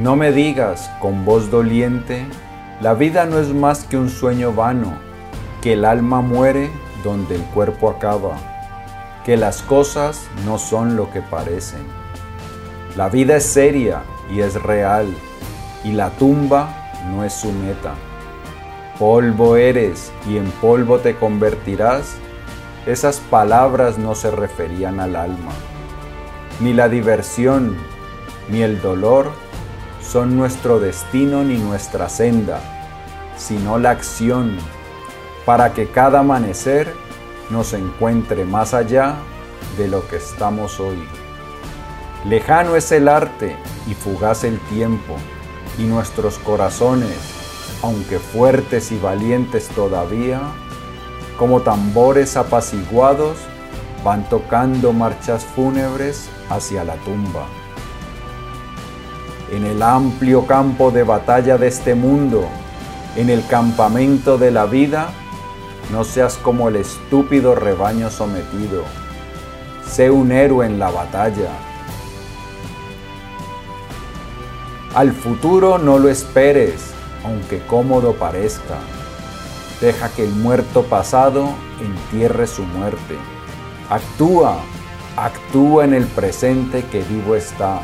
No me digas con voz doliente, la vida no es más que un sueño vano, que el alma muere donde el cuerpo acaba, que las cosas no son lo que parecen. La vida es seria y es real, y la tumba no es su meta. Polvo eres y en polvo te convertirás. Esas palabras no se referían al alma. Ni la diversión ni el dolor son nuestro destino ni nuestra senda, sino la acción para que cada amanecer nos encuentre más allá de lo que estamos hoy. Lejano es el arte y fugaz el tiempo, y nuestros corazones, aunque fuertes y valientes todavía, como tambores apaciguados, van tocando marchas fúnebres hacia la tumba en el amplio campo de batalla de este mundo, en el campamento de la vida, no seas como el estúpido rebaño sometido. Sé un héroe en la batalla. Al futuro no lo esperes, aunque cómodo parezca. Deja que el muerto pasado entierre su muerte. Actúa, actúa en el presente que vivo está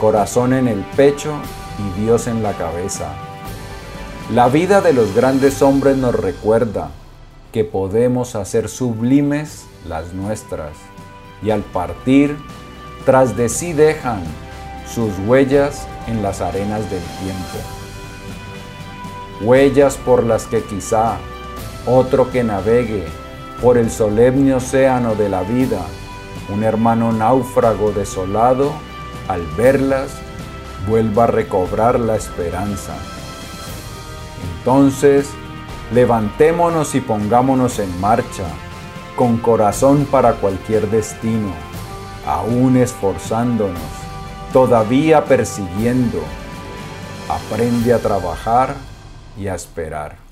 corazón en el pecho y Dios en la cabeza. La vida de los grandes hombres nos recuerda que podemos hacer sublimes las nuestras y al partir, tras de sí dejan sus huellas en las arenas del tiempo. Huellas por las que quizá otro que navegue por el solemne océano de la vida, un hermano náufrago desolado, al verlas, vuelva a recobrar la esperanza. Entonces, levantémonos y pongámonos en marcha, con corazón para cualquier destino, aún esforzándonos, todavía persiguiendo. Aprende a trabajar y a esperar.